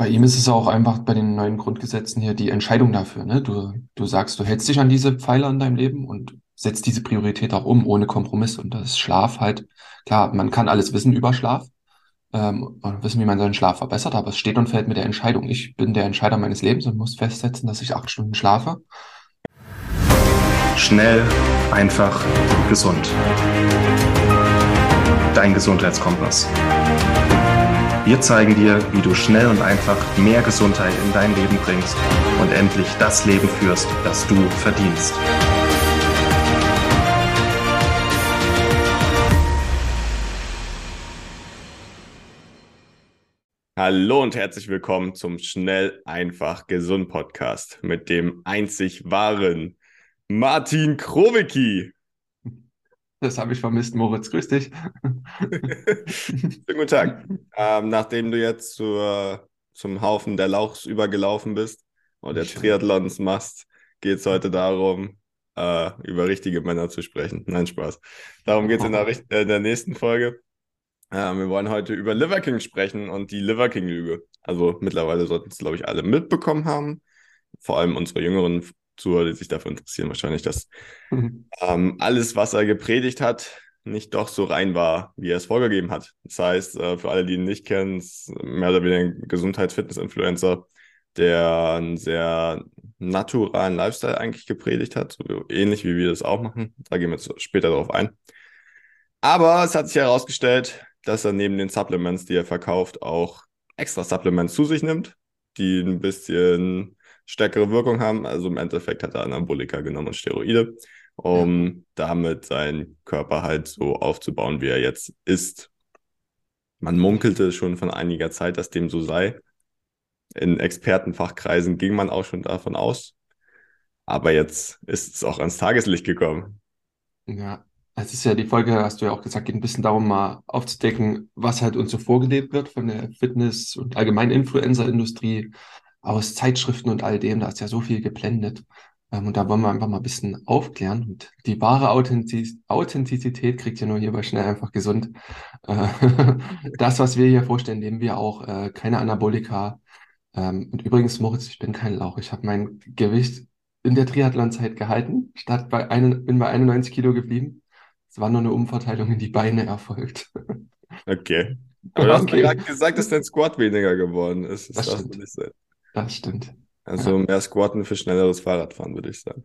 bei ihm ist es auch einfach bei den neuen Grundgesetzen hier die Entscheidung dafür. Ne? Du, du sagst, du hältst dich an diese Pfeiler in deinem Leben und setzt diese Priorität auch um, ohne Kompromiss. Und das Schlaf halt, klar, man kann alles wissen über Schlaf ähm, und wissen, wie man seinen Schlaf verbessert, aber es steht und fällt mit der Entscheidung. Ich bin der Entscheider meines Lebens und muss festsetzen, dass ich acht Stunden schlafe. Schnell, einfach, gesund. Dein Gesundheitskompass. Wir zeigen dir, wie du schnell und einfach mehr Gesundheit in dein Leben bringst und endlich das Leben führst, das du verdienst. Hallo und herzlich willkommen zum Schnell, einfach, gesund Podcast mit dem einzig wahren Martin Krowicki. Das habe ich vermisst, Moritz. Grüß dich. Schönen guten Tag. Ähm, nachdem du jetzt zur, zum Haufen der Lauchs übergelaufen bist und jetzt Triathlons machst, geht es heute darum, äh, über richtige Männer zu sprechen. Nein, Spaß. Darum geht es in, in, der nächsten Folge. Äh, wir wollen heute über Liver King sprechen und die Liver King-Lüge. Also mittlerweile sollten es, glaube ich, alle mitbekommen haben. Vor allem unsere jüngeren Zuhörer, die sich dafür interessieren, wahrscheinlich, dass mhm. ähm, alles, was er gepredigt hat, nicht doch so rein war, wie er es vorgegeben hat. Das heißt, äh, für alle, die ihn nicht kennen, ist mehr oder weniger ein Gesundheits-Fitness-Influencer, der einen sehr naturalen Lifestyle eigentlich gepredigt hat, so ähnlich wie wir das auch machen. Da gehen wir jetzt später darauf ein. Aber es hat sich herausgestellt, dass er neben den Supplements, die er verkauft, auch extra Supplements zu sich nimmt, die ein bisschen stärkere Wirkung haben. Also im Endeffekt hat er Anabolika genommen und Steroide, um ja. damit seinen Körper halt so aufzubauen, wie er jetzt ist. Man munkelte schon von einiger Zeit, dass dem so sei. In Expertenfachkreisen ging man auch schon davon aus. Aber jetzt ist es auch ans Tageslicht gekommen. Ja, es ist ja die Folge, hast du ja auch gesagt, geht ein bisschen darum, mal aufzudecken, was halt uns so vorgelebt wird von der Fitness- und allgemeinen Influencer-Industrie, aus Zeitschriften und all dem, da ist ja so viel geblendet. Ähm, und da wollen wir einfach mal ein bisschen aufklären. Und die wahre Authentiz Authentizität kriegt ihr nur hier bei Schnell einfach gesund. Äh, das, was wir hier vorstellen, nehmen wir auch äh, keine Anabolika. Ähm, und übrigens, Moritz, ich bin kein Lauch. Ich habe mein Gewicht in der Triathlon-Zeit gehalten, statt bei ein, bin bei 91 Kilo geblieben. Es war nur eine Umverteilung in die Beine erfolgt. Okay. Aber du hast okay. gerade gesagt, dass dein Squat weniger geworden ist. Das, das darf nicht sein. Das stimmt. Also ja. mehr Squatten für schnelleres Fahrradfahren, würde ich sagen.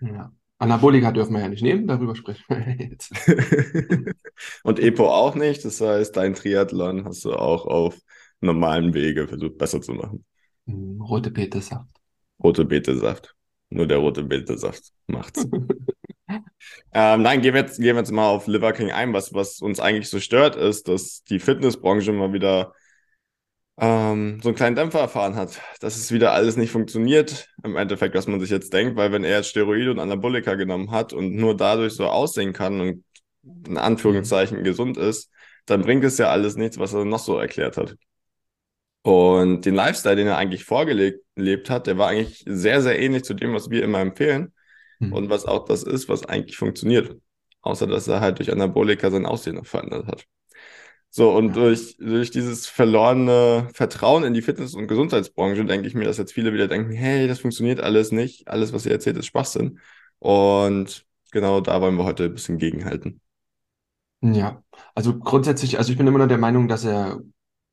Ja. Anabolika dürfen wir ja nicht nehmen, darüber sprechen wir jetzt. Und Epo auch nicht. Das heißt, dein Triathlon hast du auch auf normalen Wege versucht besser zu machen. Hm, rote Betesaft. Rote Betesaft. Nur der rote Betesaft macht's. ähm, nein, gehen wir, jetzt, gehen wir jetzt mal auf Liver King ein. Was, was uns eigentlich so stört, ist, dass die Fitnessbranche mal wieder ähm, so einen kleinen Dämpfer erfahren hat, dass es wieder alles nicht funktioniert, im Endeffekt, was man sich jetzt denkt, weil wenn er jetzt Steroide und Anabolika genommen hat und nur dadurch so aussehen kann und in Anführungszeichen gesund ist, dann bringt es ja alles nichts, was er noch so erklärt hat. Und den Lifestyle, den er eigentlich vorgelebt hat, der war eigentlich sehr, sehr ähnlich zu dem, was wir immer empfehlen mhm. und was auch das ist, was eigentlich funktioniert. Außer, dass er halt durch Anabolika sein Aussehen verändert hat. So, und durch, durch dieses verlorene Vertrauen in die Fitness- und Gesundheitsbranche denke ich mir, dass jetzt viele wieder denken, hey, das funktioniert alles nicht, alles, was ihr erzählt, ist Schwachsinn. Und genau da wollen wir heute ein bisschen gegenhalten. Ja, also grundsätzlich, also ich bin immer noch der Meinung, dass er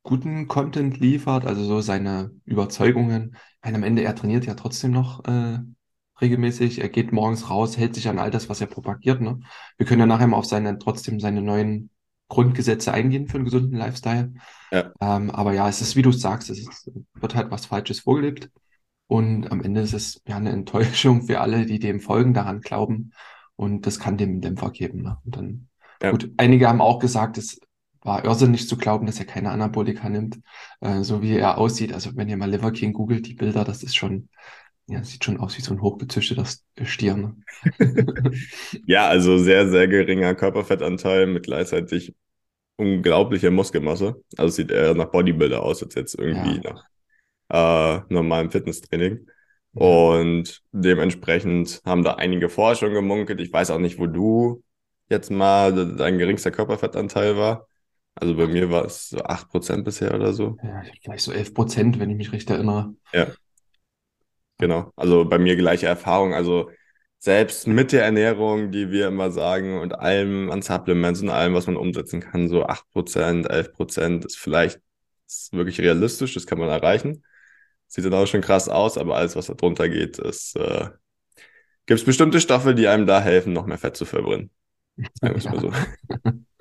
guten Content liefert, also so seine Überzeugungen. Weil am Ende, er trainiert ja trotzdem noch äh, regelmäßig. Er geht morgens raus, hält sich an all das, was er propagiert. Ne? Wir können ja nachher mal auf seine, trotzdem seine neuen Grundgesetze eingehen für einen gesunden Lifestyle. Ja. Ähm, aber ja, es ist, wie du sagst, es ist, wird halt was Falsches vorgelebt. Und am Ende ist es ja eine Enttäuschung für alle, die dem folgen, daran glauben. Und das kann dem einen Dämpfer geben. Ne? Und dann, ja. gut, einige haben auch gesagt, es war irrsinnig zu glauben, dass er keine Anabolika nimmt, äh, so wie er aussieht. Also wenn ihr mal Liver King googelt, die Bilder, das ist schon, ja, sieht schon aus wie so ein hochgezüchteter Stier. Ne? ja, also sehr, sehr geringer Körperfettanteil mit gleichzeitig unglaubliche Muskelmasse. Also sieht eher nach Bodybuilder aus, als jetzt irgendwie ja. nach äh, normalem Fitnesstraining. Und dementsprechend haben da einige schon gemunkelt. Ich weiß auch nicht, wo du jetzt mal dein geringster Körperfettanteil war. Also bei mir war es so 8% bisher oder so. Ja, vielleicht so 11 Prozent, wenn ich mich recht erinnere. Ja, genau. Also bei mir gleiche Erfahrung. Also selbst mit der Ernährung, die wir immer sagen und allem an Supplements und allem, was man umsetzen kann, so 8%, 11% ist vielleicht ist wirklich realistisch, das kann man erreichen. Sieht dann auch schon krass aus, aber alles, was da drunter geht, ist, äh, gibt es bestimmte Stoffe, die einem da helfen, noch mehr Fett zu verbrennen. Sagen wir mal so.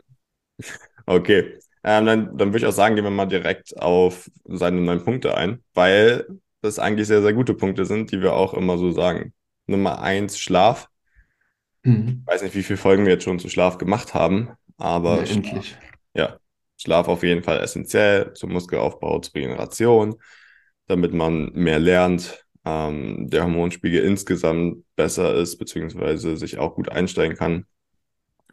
Okay, ähm, dann, dann würde ich auch sagen, gehen wir mal direkt auf seine neun Punkte ein, weil das eigentlich sehr, sehr gute Punkte sind, die wir auch immer so sagen. Nummer eins, Schlaf. Mhm. Ich weiß nicht, wie viele Folgen wir jetzt schon zu Schlaf gemacht haben, aber Ja, Schlaf, ja, Schlaf auf jeden Fall essentiell zum Muskelaufbau, zur Regeneration, damit man mehr lernt, ähm, der Hormonspiegel insgesamt besser ist, beziehungsweise sich auch gut einstellen kann.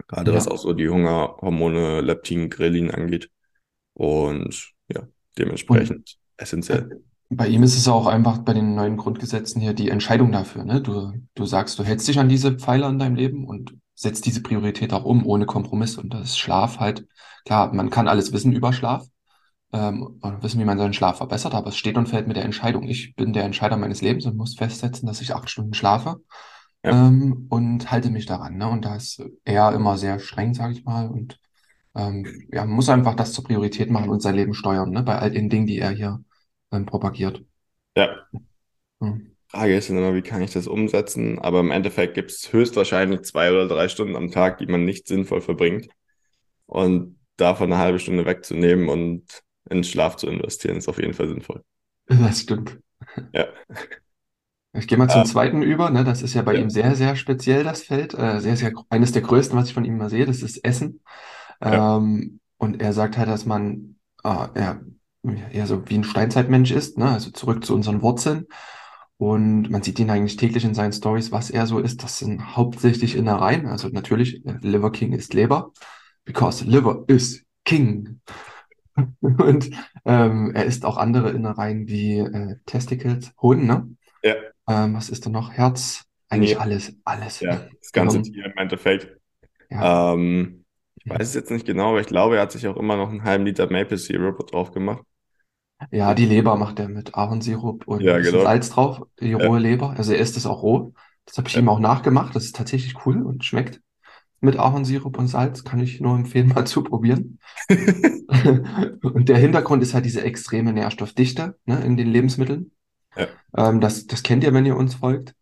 Gerade was Ja. auch so die Hungerhormone, Leptin, Grelin angeht. Und ja, dementsprechend essentiell. Bei ihm ist es auch einfach bei den neuen Grundgesetzen hier die Entscheidung dafür, ne? Du, du sagst, du hältst dich an diese Pfeiler in deinem Leben und setzt diese Priorität auch um, ohne Kompromiss. Und das ist Schlaf halt, klar, man kann alles wissen über Schlaf, ähm, und wissen, wie man seinen Schlaf verbessert, aber es steht und fällt mit der Entscheidung. Ich bin der Entscheider meines Lebens und muss festsetzen, dass ich acht Stunden schlafe, Ja. ähm, und halte mich daran, ne? Und da ist er immer sehr streng, sage ich mal, und ähm, ja, man muss einfach das zur Priorität machen und sein Leben steuern, ne? Bei all den Dingen, die er hier ähm, propagiert. Ja, Hm. Frage ist dann immer, wie kann ich das umsetzen? Aber im Endeffekt gibt es höchstwahrscheinlich zwei oder drei Stunden am Tag, die man nicht sinnvoll verbringt. Und davon eine halbe Stunde wegzunehmen und in Schlaf zu investieren, ist auf jeden Fall sinnvoll. Das stimmt. Ja. Ich gehe mal zum Ähm, zweiten über, ne? Das ist ja bei ja. ihm sehr, sehr speziell, das Feld. Äh, sehr, sehr, eines der größten, was ich von ihm mal sehe, das ist Essen. Ja. Ähm, und er sagt halt, dass man äh, ja, eher so wie ein Steinzeitmensch ist, ne? Also zurück zu unseren Wurzeln. Und man sieht ihn eigentlich täglich in seinen Stories, was er so ist. Das sind hauptsächlich Innereien. Also natürlich, äh, Liver King ist Leber, because Liver is King. Und ähm, er isst auch andere Innereien wie äh, Testicles, Hoden, ne? Ja, Ähm, was ist da noch? Herz, eigentlich Nee. alles, alles. ja, das ganze. Tier im Endeffekt. Ja. Ähm, ich weiß es jetzt nicht genau, aber ich glaube, er hat sich auch immer noch einen halben Liter Maple Syrup drauf gemacht. Ja, die Leber macht er mit Ahornsirup und Ja, genau. Salz drauf, die Ja. rohe Leber. Also er isst es auch roh. Das habe ich Ja. ihm auch nachgemacht. Das ist tatsächlich cool und schmeckt mit Ahornsirup und Salz. Kann ich nur empfehlen, mal zu probieren. Und der Hintergrund ist halt diese extreme Nährstoffdichte, ne, in den Lebensmitteln. Ja. Ähm, das, das kennt ihr, wenn ihr uns folgt.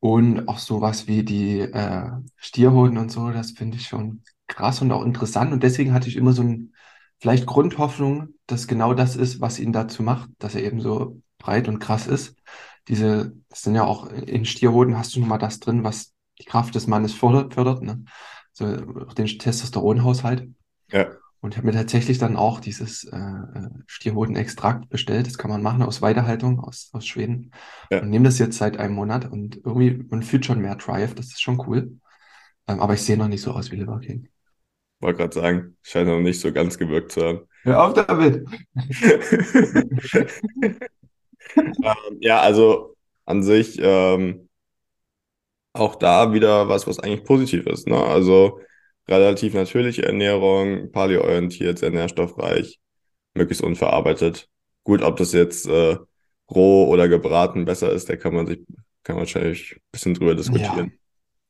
Und auch sowas wie die äh, Stierhoden und so, das finde ich schon krass und auch interessant. Und deswegen hatte ich immer so ein, vielleicht Grundhoffnung, dass genau das ist, was ihn dazu macht, dass er eben so breit und krass ist. Diese, das sind ja auch in Stierhoden hast du nochmal das drin, was die Kraft des Mannes fördert, fördert, ne? So auch den Testosteronhaushalt. Ja, Und ich habe mir tatsächlich dann auch dieses äh, äh, Stierhodenextrakt bestellt. Das kann man machen aus Weidehaltung aus, aus Schweden. Ja. Und nehme das jetzt seit einem Monat und irgendwie, man fühlt schon mehr Drive. Das ist schon cool. Ähm, aber ich sehe noch nicht so aus wie Liver King. Wollte gerade sagen, scheint noch nicht so ganz gewirkt zu haben. Hör auf damit! Ähm, ja, also an sich ähm, auch da wieder was, was eigentlich positiv ist. Ne? Also relativ natürliche Ernährung, paleoorientiert, sehr nährstoffreich, möglichst unverarbeitet. Gut, ob das jetzt äh, roh oder gebraten besser ist, da kann man sich, kann man wahrscheinlich ein bisschen drüber diskutieren.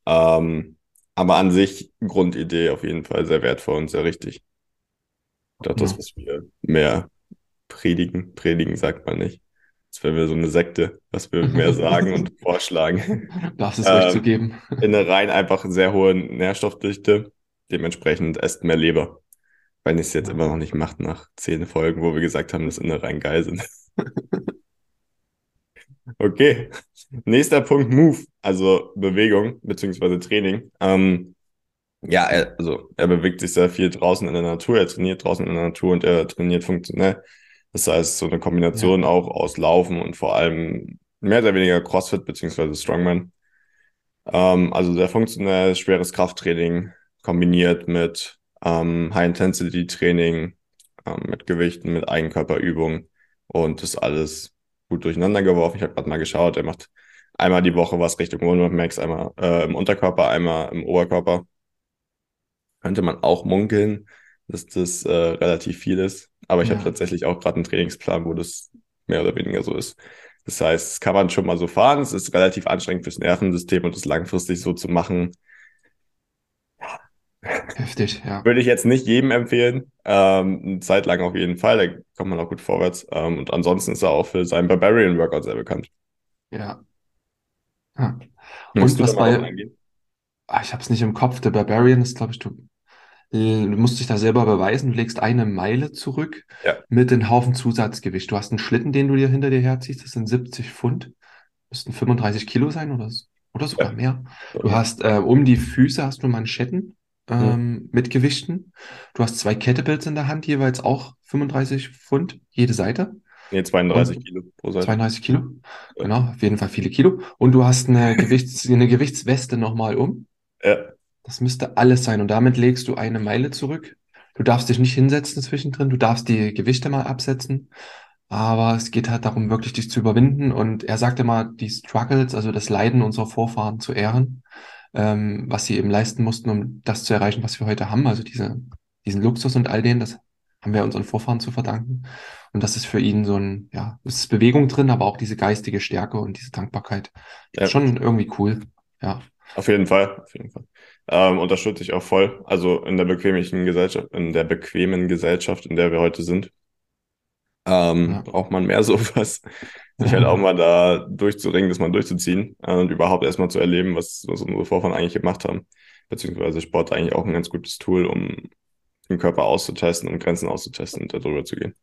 Ähm, aber an sich Grundidee auf jeden Fall sehr wertvoll und sehr richtig. Auch das, Ja. was wir mehr predigen, predigen sagt man nicht. Das wäre wir so eine Sekte, was wir mehr sagen und vorschlagen. Das ist recht Ähm, zu geben. Innereien einfach sehr hohe Nährstoffdichte, dementsprechend esst mehr Leber. Wenn ich es jetzt immer noch nicht macht nach zehn Folgen, wo wir gesagt haben, dass Innereien geil sind. Okay, nächster Punkt, Move, also Bewegung beziehungsweise Training. Ähm, ja, er, also er bewegt sich sehr viel draußen in der Natur, er trainiert draußen in der Natur und er trainiert funktionell. Das heißt, so eine Kombination auch aus Laufen und vor allem mehr oder weniger CrossFit beziehungsweise Strongman. Ähm, also sehr funktionell, schweres Krafttraining kombiniert mit ähm, High-Intensity-Training, ähm, mit Gewichten, mit Eigenkörperübungen und das alles gut durcheinander geworfen. Ich habe gerade mal geschaut, er macht einmal die Woche was Richtung One Max, einmal äh, im Unterkörper, einmal im Oberkörper. Könnte man auch munkeln, dass das äh, relativ viel ist. Aber ich habe Ja, tatsächlich auch gerade einen Trainingsplan, wo das mehr oder weniger so ist. Das heißt, das kann man schon mal so fahren. Es ist relativ anstrengend fürs Nervensystem und das langfristig so zu machen, heftig, ja. würde ich jetzt nicht jedem empfehlen. Ähm, eine Zeit lang auf jeden Fall, da kommt man auch gut vorwärts. Ähm, und ansonsten ist er auch für seinen Barbarian Workout sehr bekannt. Ja. ja. Und da was bei, ah, ich habe es nicht im Kopf, der Barbarian ist, glaube ich, du, äh, du musst dich da selber beweisen, du legst eine Meile zurück Ja, mit einem Haufen Zusatzgewicht. Du hast einen Schlitten, den du dir hinter dir herziehst, das sind 70 Pfund, müssten 35 Kilo sein oder, oder sogar ja, mehr. Du hast äh, um die Füße hast du Manschetten Hm. ähm, mit Gewichten. Du hast zwei Kettlebells in der Hand, jeweils auch 35 Pfund jede Seite. Nee, 32 Und Kilo pro Seite. 32 Kilo. Ja. Genau, auf jeden Fall viele Kilo. Und du hast eine Gewichts, eine Gewichtsweste nochmal um. Ja, Das müsste alles sein. Und damit legst du eine Meile zurück. Du darfst dich nicht hinsetzen zwischendrin. Du darfst die Gewichte mal absetzen. Aber es geht halt darum, wirklich dich zu überwinden. Und er sagte mal, die Struggles, also das Leiden unserer Vorfahren zu ehren, ähm, was sie eben leisten mussten, um das zu erreichen, was wir heute haben. Also diese, diesen Luxus und all den, das haben wir unseren Vorfahren zu verdanken. Und das ist für ihn so ein, ja, es ist Bewegung drin, aber auch diese geistige Stärke und diese Dankbarkeit. ja. Schon irgendwie cool. Ja, Auf jeden Fall, auf jeden Fall. Ähm, unterstütze ich auch voll. Also in der bequemen Gesellschaft, in der bequemen Gesellschaft, in der wir heute sind, ähm, ja. braucht man mehr sowas. Sich halt auch mal da durchzuringen, das mal durchzuziehen äh, und überhaupt erstmal zu erleben, was, was unsere Vorfahren eigentlich gemacht haben. Beziehungsweise Sport eigentlich auch ein ganz gutes Tool, um den Körper auszutesten und Grenzen auszutesten und darüber zu gehen.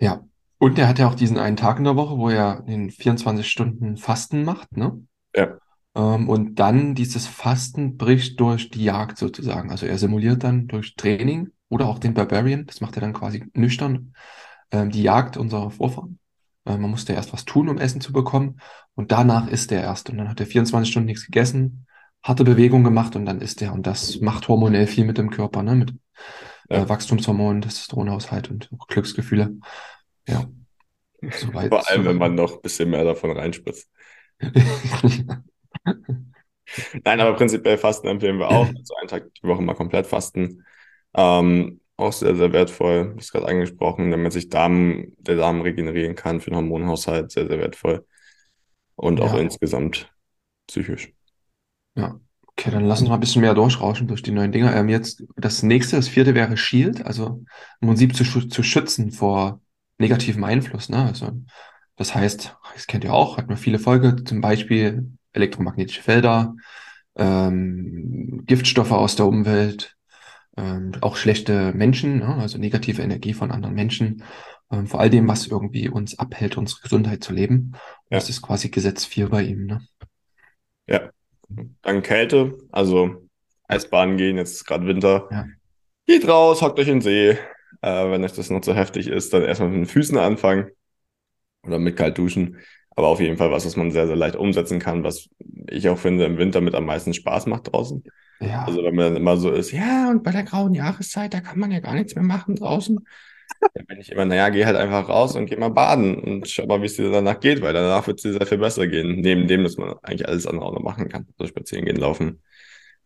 Ja. Und er hat ja auch diesen einen Tag in der Woche, wo er den 24 Stunden Fasten macht, ne? Ja, Ähm, und dann dieses Fasten bricht durch die Jagd sozusagen. Also er simuliert dann durch Training oder auch den Barbarian, das macht er dann quasi nüchtern, ähm, die Jagd unserer Vorfahren. Äh, man musste erst was tun, um Essen zu bekommen. Und danach isst er erst. Und dann hat er 24 Stunden nichts gegessen, harte Bewegung gemacht und dann isst er. Und das macht hormonell viel mit dem Körper, ne? Mit äh, ja. Wachstumshormonen, Testosteronhaushalt und Glücksgefühle. Ja, soweit, Vor allem, wenn soweit. man noch ein bisschen mehr davon reinspritzt. Nein, aber prinzipiell Fasten empfehlen wir auch. Also einen Tag die Woche mal komplett fasten. Ähm, auch sehr, sehr wertvoll. Du hast gerade angesprochen, damit sich Darm, der Darm regenerieren kann für den Hormonhaushalt. Sehr, sehr wertvoll. Und auch Ja, insgesamt psychisch. ja. Okay, dann lass uns mal ein bisschen mehr durchrauschen durch die neuen Dinger. Ähm, jetzt das nächste, das vierte wäre Shield, also im Prinzip zu, zu schützen vor negativem Einfluss. Ne? Also das heißt, das kennt ihr auch, hat man viele Folge, zum Beispiel elektromagnetische Felder, ähm, Giftstoffe aus der Umwelt, ähm, auch schlechte Menschen, ne? Also negative Energie von anderen Menschen, ähm, vor all dem, was irgendwie uns abhält, unsere Gesundheit zu leben. Und das Ja, ist quasi Gesetz 4 bei ihm. Ne? ja. Dann Kälte, also Eisbaden gehen, jetzt ist gerade Winter. Ja, Geht raus, hockt euch in den See. Äh, wenn euch das noch zu heftig ist, dann erstmal mit den Füßen anfangen oder mit kalt duschen. Aber auf jeden Fall was, was man sehr, sehr leicht umsetzen kann, was ich auch finde im Winter mit am meisten Spaß macht draußen. ja, Also wenn man dann immer so ist, ja, und bei der grauen Jahreszeit, da kann man ja gar nichts mehr machen draußen. Dann bin ich immer, naja, geh halt einfach raus und geh mal baden und schau mal, wie es dir danach geht, weil danach wird es dir sehr viel besser gehen. Neben dem, dass man eigentlich alles andere auch noch machen kann. Also spazieren gehen, laufen,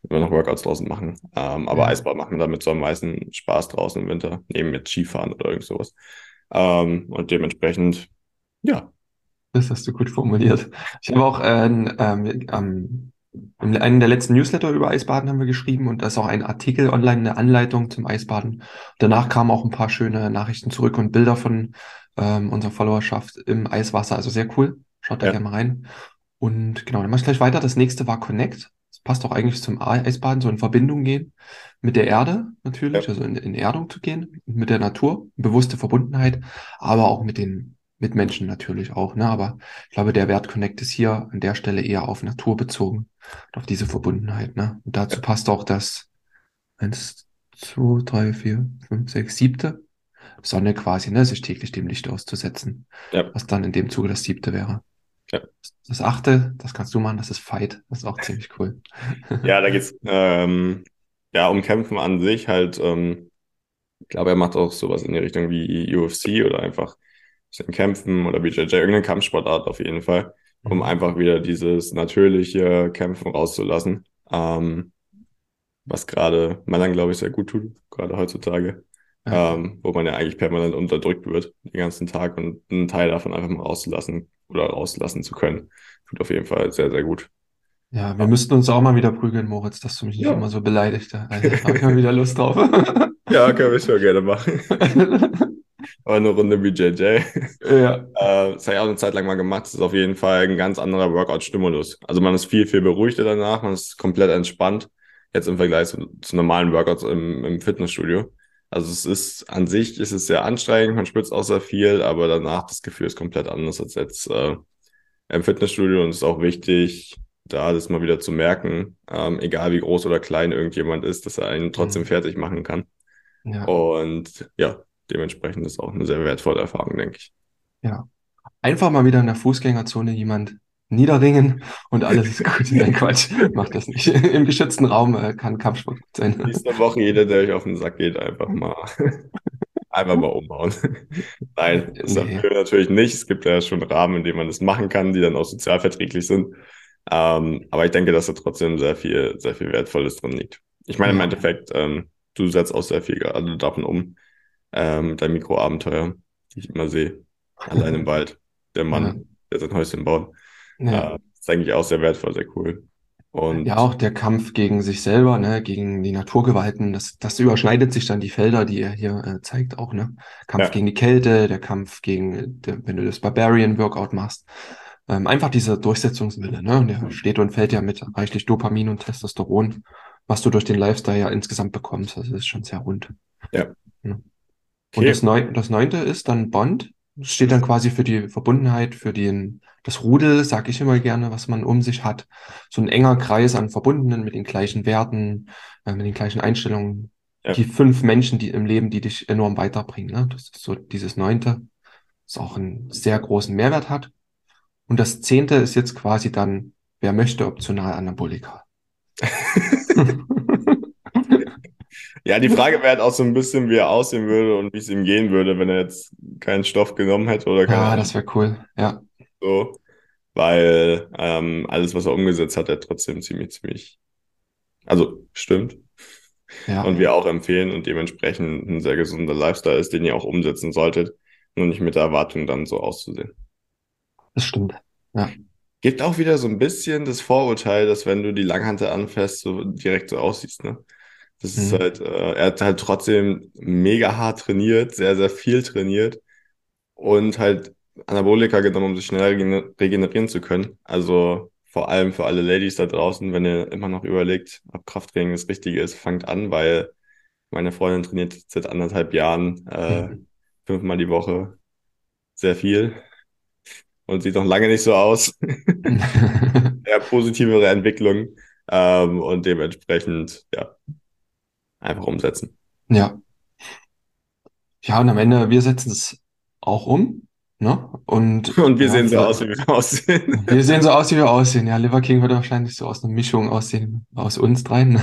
immer noch Workouts draußen machen. Ähm, aber ja. Eisbad macht damit so am meisten Spaß draußen im Winter, neben mit Skifahren oder irgend sowas. Ähm, und dementsprechend, ja, Das hast du gut formuliert. Ich habe auch äh, ähm, ähm, in einem der letzten Newsletter über Eisbaden haben wir geschrieben und da ist auch ein Artikel online, eine Anleitung zum Eisbaden. Danach kamen auch ein paar schöne Nachrichten zurück und Bilder von ähm, unserer Followerschaft im Eiswasser. Also sehr cool. Schaut da ja, gerne mal rein. Und genau, dann mach ich gleich weiter. Das nächste war Connect. Das passt auch eigentlich zum Eisbaden, so in Verbindung gehen mit der Erde natürlich, ja, also in, in Erdung zu gehen, mit der Natur, bewusste Verbundenheit, aber auch mit den Mitmenschen natürlich auch. Ne? Aber ich glaube, der Wert Connect ist hier an der Stelle eher auf Natur bezogen, und auf diese Verbundenheit. Ne? Und dazu passt auch das eins, zwei, drei, vier, fünf, sechs, siebte Sonne quasi, ne? sich täglich dem Licht auszusetzen, ja, was dann in dem Zuge das siebte wäre. ja. Das achte, das kannst du machen, das ist Fight. Das ist auch ziemlich cool. Ja, da geht's ähm, ja um Kämpfen an sich halt. Ähm, ich glaube, er macht auch sowas in die Richtung wie UFC oder einfach ein bisschen Kämpfen oder BJJ, irgendeine Kampfsportart auf jeden Fall, um Mhm. einfach wieder dieses natürliche Kämpfen rauszulassen. Ähm, was gerade Männern, glaube ich, sehr gut tut, gerade heutzutage, Ja. ähm, wo man ja eigentlich permanent unterdrückt wird den ganzen Tag und einen Teil davon einfach mal rauszulassen oder rauslassen zu können, tut auf jeden Fall sehr, sehr gut. Ja, wir müssten uns auch mal wieder prügeln, Moritz, dass du mich nicht Ja. immer so beleidigt. Also, da habe ich mal wieder Lust drauf. Ja, können wir schon gerne machen. Aber eine Runde BJJ. Ja, Äh, das habe ich auch eine Zeit lang mal gemacht. Das ist auf jeden Fall ein ganz anderer Workout-Stimulus. Also man ist viel, viel beruhigter danach, man ist komplett entspannt. Jetzt im Vergleich zu, zu normalen Workouts im, im Fitnessstudio. Also es ist an sich ist es sehr anstrengend, man spürt auch sehr viel, aber danach das Gefühl ist komplett anders als jetzt äh, im Fitnessstudio und es ist auch wichtig, da das mal wieder zu merken, ähm, egal wie groß oder klein irgendjemand ist, dass er einen trotzdem Mhm. fertig machen kann. ja, Und ja, dementsprechend ist auch eine sehr wertvolle Erfahrung, denke ich. ja. Einfach mal wieder in der Fußgängerzone jemand niederringen und alles ist gut. Nein, Quatsch, macht das nicht. Im geschützten Raum äh, kann Kampfsport gut sein. Nächste Woche jeder, der euch auf den Sack geht, einfach mal, einfach mal umhauen. Nein, das Nee. natürlich nicht. Es gibt ja schon Rahmen, in denen man das machen kann, die dann auch sozialverträglich sind. Ähm, aber ich denke, dass da trotzdem sehr viel, sehr viel Wertvolles drin liegt. Ich meine, im. Endeffekt, ähm, du setzt auch sehr viel gerade davon um, ähm, dein Mikroabenteuer, die ich immer sehe. Allein im Wald. Der Mann, Ja. der sein Häuschen baut. Ja. Äh, ist eigentlich auch sehr wertvoll, sehr cool. Und Ja, auch der Kampf gegen sich selber, ne, gegen die Naturgewalten, das, das überschneidet sich dann die Felder, die er hier äh, zeigt, auch, ne? Kampf Ja. gegen die Kälte, der Kampf gegen, der, wenn du das Barbarian-Workout machst. Ähm, einfach dieser Durchsetzungswille, ne? Und der steht und fällt ja mit reichlich Dopamin und Testosteron, was du durch den Lifestyle ja insgesamt bekommst. Also das ist schon sehr rund. Ja. Und Okay. das, Neu das Neunte ist dann Bond. Steht dann quasi für die Verbundenheit, für den, das Rudel, sag ich immer gerne, was man um sich hat. So ein enger Kreis an Verbundenen mit den gleichen Werten, äh, mit den gleichen Einstellungen. Ja. Die fünf Menschen, die im Leben, die dich enorm weiterbringen. Ne? Das ist so dieses Neunte, das auch einen sehr großen Mehrwert hat. Und das Zehnte ist jetzt quasi dann, wer möchte, optional Anabolika. Ja, die Frage wäre halt auch so ein bisschen, wie er aussehen würde und wie es ihm gehen würde, wenn er jetzt keinen Stoff genommen hätte oder keine Ja, Ahnung, das wäre cool. Ja, so. Weil ähm, alles, was er umgesetzt hat, er trotzdem ziemlich, ziemlich, also stimmt. ja. Und wir auch empfehlen und dementsprechend ein sehr gesunder Lifestyle ist, den ihr auch umsetzen solltet. Nur nicht mit der Erwartung, dann so auszusehen. Das stimmt. Gibt auch wieder so ein bisschen das Vorurteil, dass wenn du die Langhante anfasst, so direkt so aussiehst, ne? Das ist Mhm. halt, äh, er hat halt trotzdem mega hart trainiert, sehr, sehr viel trainiert und halt Anabolika genommen, um sich schneller regen- regenerieren zu können. Also vor allem für alle Ladies da draußen, wenn ihr immer noch überlegt, ob Krafttraining das Richtige ist, fangt an, weil meine Freundin trainiert seit anderthalb Jahren äh, Mhm. fünfmal die Woche sehr viel und sieht noch lange nicht so aus. Eher positivere Entwicklung ähm, und dementsprechend, ja, einfach umsetzen. Ja. Ja, und am Ende, wir setzen es auch um, ne? Und, Und wir ja, sehen so aus, wie wir aussehen. Wir sehen so aus, wie wir aussehen. Ja, Liver King wird wahrscheinlich so aus einer Mischung aussehen, aus uns dreien.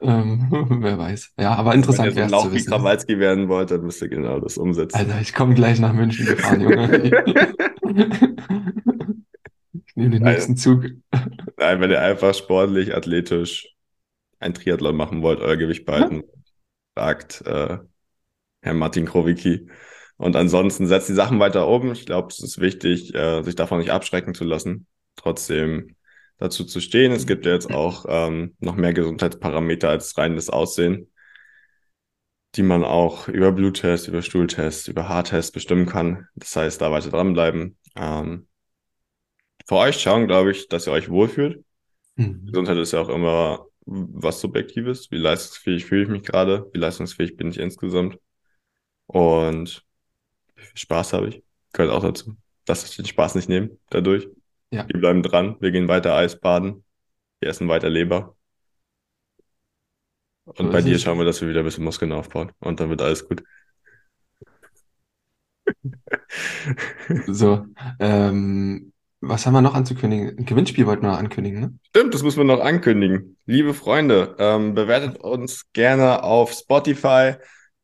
ähm, wer weiß. Ja, aber interessant Wenn ihr wäre so es ein zu Lauch wie. Krawalski werden wollt, dann müsst ihr genau das umsetzen. Alter, ich komme gleich nach München gefahren, Junge. Ich nehme den nächsten Zug. Nein, wenn ihr einfach sportlich, athletisch ein Triathlon machen wollt, euer Gewicht behalten, fragt äh, Herr Martin Krowicki. Und ansonsten setzt die Sachen weiter um. Ich glaube, es ist wichtig, äh, sich davon nicht abschrecken zu lassen. Trotzdem dazu zu stehen. Es gibt ja jetzt auch ähm, noch mehr Gesundheitsparameter als rein das Aussehen, die man auch über Bluttest, über Stuhltest, über Haartest bestimmen kann. Das heißt, da weiter dranbleiben. Ähm, für euch schauen, glaube ich, dass ihr euch wohlfühlt. Mhm. Gesundheit ist ja auch immer was Subjektives. Wie leistungsfähig fühle ich mich gerade? Wie leistungsfähig bin ich insgesamt? Und wie viel Spaß habe ich? Gehört auch dazu. Dass ich den Spaß nicht nehme dadurch. Ja. Wir bleiben dran. Wir gehen weiter Eisbaden. Wir essen weiter Leber. Und bei dir schauen wir, dass wir wieder ein bisschen Muskeln aufbauen. Und dann wird alles gut. So, ähm, was haben wir noch anzukündigen? Ein Gewinnspiel wollten wir ankündigen, ne? Stimmt, das müssen wir noch ankündigen. Liebe Freunde, ähm, bewertet uns gerne auf Spotify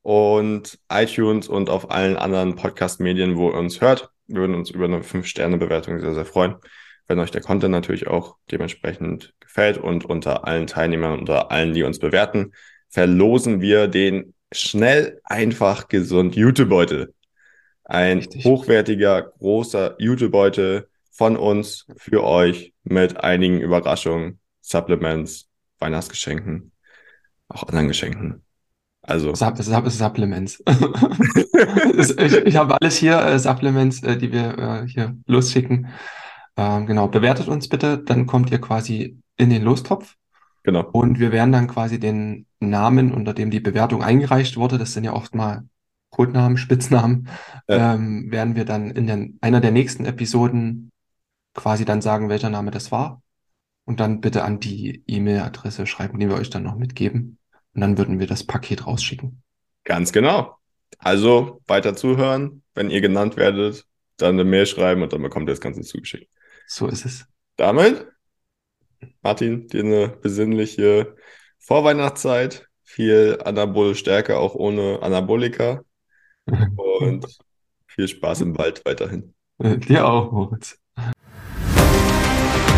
und iTunes und auf allen anderen Podcast-Medien, wo ihr uns hört. Wir würden uns über eine 5-Sterne-Bewertung sehr, sehr freuen. wenn euch der Content natürlich auch dementsprechend gefällt und unter allen Teilnehmern, unter allen, die uns bewerten, verlosen wir den schnell, einfach, gesund YouTube-Beutel. Ein Richtig. hochwertiger, großer YouTube-Beutel von uns für euch mit einigen Überraschungen, Supplements, Weihnachtsgeschenken, auch anderen Geschenken. Also. Sub Sub Supplements. ich, ich habe alles hier, äh, Supplements, äh, die wir äh, hier losschicken. Ähm, genau, bewertet uns bitte, dann kommt ihr quasi in den Lostopf. Genau. Und wir werden dann quasi den Namen, unter dem die Bewertung eingereicht wurde, das sind ja oft mal Codenamen, Spitznamen, ja. ähm, werden wir dann in den, einer der nächsten Episoden quasi dann sagen, welcher Name das war. Und dann bitte an die E-Mail-Adresse schreiben, die wir euch dann noch mitgeben. Und dann würden wir das Paket rausschicken. Ganz genau. Also weiter zuhören. Wenn ihr genannt werdet, dann eine Mail schreiben und dann bekommt ihr das Ganze zugeschickt. So ist es. Damit, Martin, dir eine besinnliche Vorweihnachtszeit. Viel Anabole Stärke, auch ohne Anabolika. Und viel Spaß im Wald weiterhin. Dir auch, Moritz.